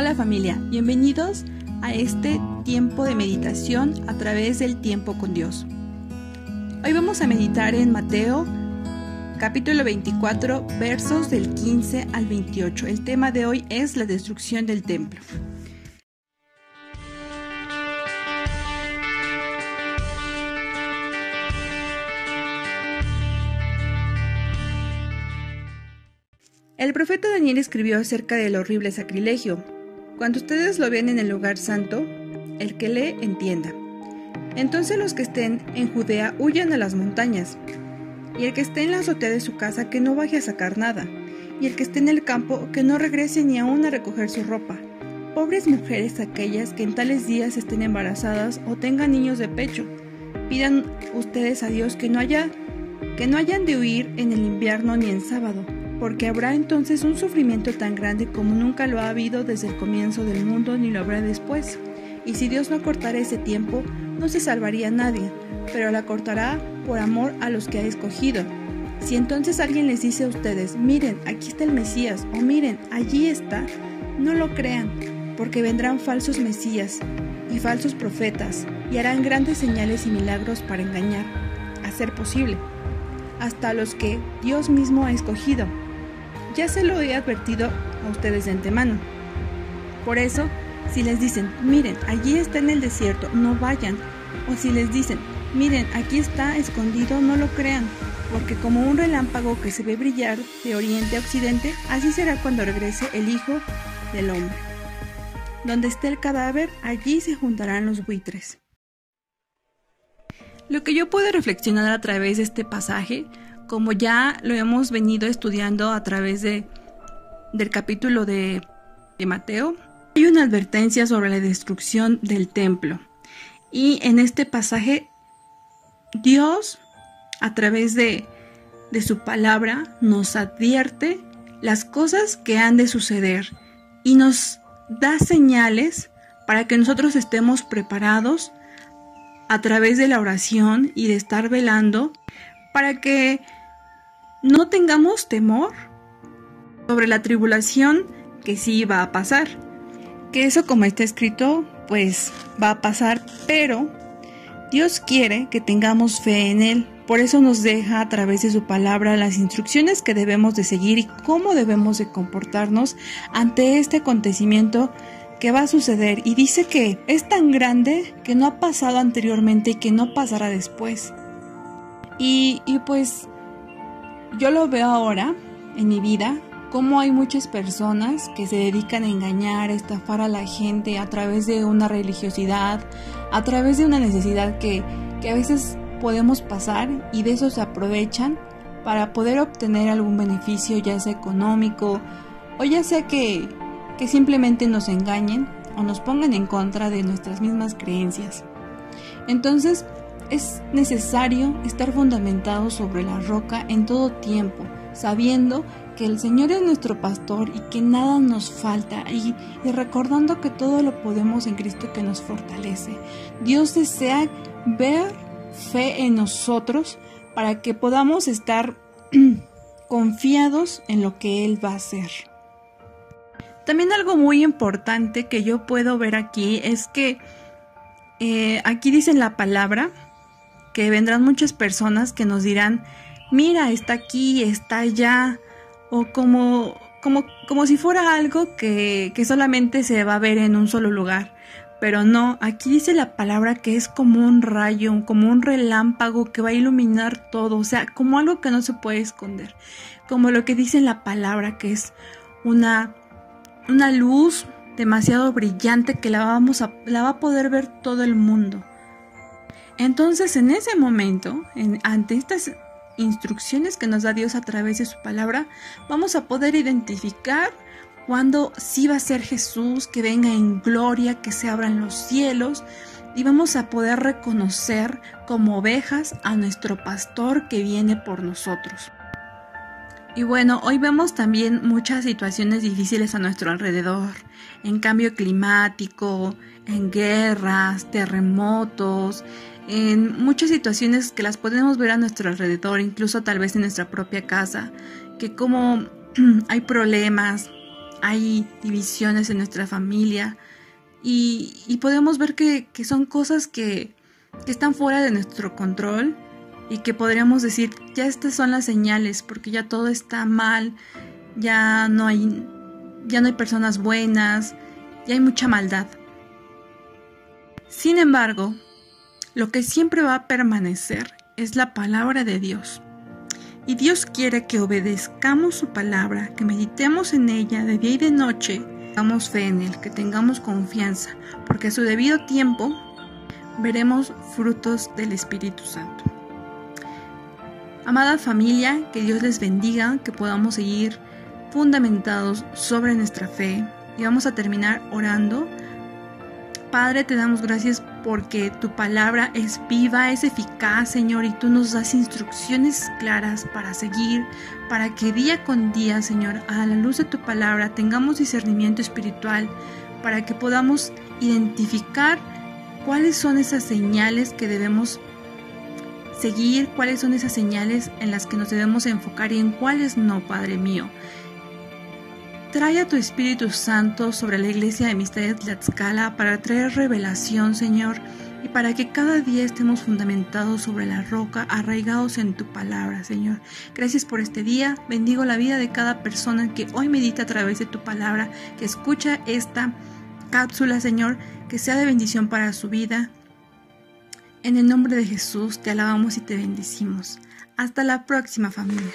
Hola familia, bienvenidos a este tiempo de meditación a través del tiempo con Dios. Hoy vamos a meditar en Mateo capítulo 24 versos del 15 al 28. El tema de hoy es la destrucción del templo. El profeta Daniel escribió acerca del horrible sacrilegio. Cuando ustedes lo ven en el lugar santo, el que lee entienda. Entonces los que estén en Judea huyan a las montañas, y el que esté en la azotea de su casa que no vaya a sacar nada, y el que esté en el campo que no regrese ni aún a recoger su ropa. Pobres mujeres aquellas que en tales días estén embarazadas o tengan niños de pecho. Pidan ustedes a Dios que no haya que no hayan de huir en el invierno ni en sábado, porque habrá entonces un sufrimiento tan grande como nunca lo ha habido desde el comienzo del mundo ni lo habrá después. Y si Dios no cortara ese tiempo, no se salvaría nadie, pero la cortará por amor a los que ha escogido. Si entonces alguien les dice a ustedes, miren, aquí está el Mesías, o miren, allí está, no lo crean, porque vendrán falsos Mesías y falsos profetas, y harán grandes señales y milagros para engañar, a ser posible, hasta los que Dios mismo ha escogido. Ya se lo he advertido a ustedes de antemano. Por eso, si les dicen, miren, allí está en el desierto, no vayan. O si les dicen, miren, aquí está escondido, no lo crean. Porque como un relámpago que se ve brillar de oriente a occidente, así será cuando regrese el Hijo del Hombre. Donde esté el cadáver, allí se juntarán los buitres. Lo que yo puedo reflexionar a través de este pasaje como ya lo hemos venido estudiando a través de, del capítulo de, Mateo, hay una advertencia sobre la destrucción del templo. Y en este pasaje, Dios, a través de, de su palabra, nos advierte las cosas que han de suceder y nos da señales para que nosotros estemos preparados a través de la oración y de estar velando para que no tengamos temor sobre la tribulación que sí va a pasar. Que eso como está escrito, pues va a pasar, pero Dios quiere que tengamos fe en Él. Por eso nos deja a través de su palabra las instrucciones que debemos de seguir y cómo debemos de comportarnos ante este acontecimiento que va a suceder. Y dice que es tan grande que no ha pasado anteriormente y que no pasará después. Y, y pues yo lo veo ahora en mi vida, como hay muchas personas que se dedican a engañar, a estafar a la gente a través de una religiosidad, a través de una necesidad que, que a veces podemos pasar y de eso se aprovechan para poder obtener algún beneficio, ya sea económico o ya sea que, que simplemente nos engañen o nos pongan en contra de nuestras mismas creencias. Entonces, es necesario estar fundamentado sobre la roca en todo tiempo, sabiendo que el Señor es nuestro pastor y que nada nos falta y, recordando que todo lo podemos en Cristo que nos fortalece. Dios desea ver fe en nosotros para que podamos estar confiados en lo que Él va a hacer. También algo muy importante que yo puedo ver aquí es que eh, aquí dice la palabra que vendrán muchas personas que nos dirán, mira, está aquí, está allá, o como, como, como si fuera algo que, que solamente se va a ver en un solo lugar. Pero no, aquí dice la palabra que es como un rayo, como un relámpago que va a iluminar todo, o sea, como algo que no se puede esconder. Como lo que dice la palabra, que es una, una luz demasiado brillante que la, vamos a, la va a poder ver todo el mundo. Entonces, en ese momento, ante estas instrucciones que nos da Dios a través de su palabra, vamos a poder identificar cuando sí va a ser Jesús, que venga en gloria, que se abran los cielos, y vamos a poder reconocer como ovejas a nuestro pastor que viene por nosotros. Y bueno, hoy vemos también muchas situaciones difíciles a nuestro alrededor, en cambio climático, en guerras, terremotos, en muchas situaciones que las podemos ver a nuestro alrededor, incluso tal vez en nuestra propia casa, que como hay problemas, hay divisiones en nuestra familia y, podemos ver que, son cosas que, que están fuera de nuestro control y que podríamos decir, ya estas son las señales, porque ya todo está mal, ya no hay, ya no hay personas buenas, ya hay mucha maldad. Sin embargo, lo que siempre va a permanecer es la palabra de Dios. Y Dios quiere que obedezcamos su palabra, que meditemos en ella de día y de noche, tengamos fe en Él, que tengamos confianza, porque a su debido tiempo veremos frutos del Espíritu Santo. Amada familia, que Dios les bendiga, que podamos seguir fundamentados sobre nuestra fe. Y vamos a terminar orando. Padre, te damos gracias porque tu palabra es viva, es eficaz, Señor, y tú nos das instrucciones claras para seguir, para que día con día, Señor, a la luz de tu palabra tengamos discernimiento espiritual, para que podamos identificar cuáles son esas señales que debemos seguir, cuáles son esas señales en las que nos debemos enfocar y en cuáles no, Padre mío. Trae a tu Espíritu Santo sobre la iglesia de Misterio de Tlaxcala para traer revelación, Señor, y para que cada día estemos fundamentados sobre la roca, arraigados en tu palabra, Señor. Gracias por este día. Bendigo la vida de cada persona que hoy medita a través de tu palabra, que escucha esta cápsula, Señor, que sea de bendición para su vida. En el nombre de Jesús te alabamos y te bendecimos. Hasta la próxima familia.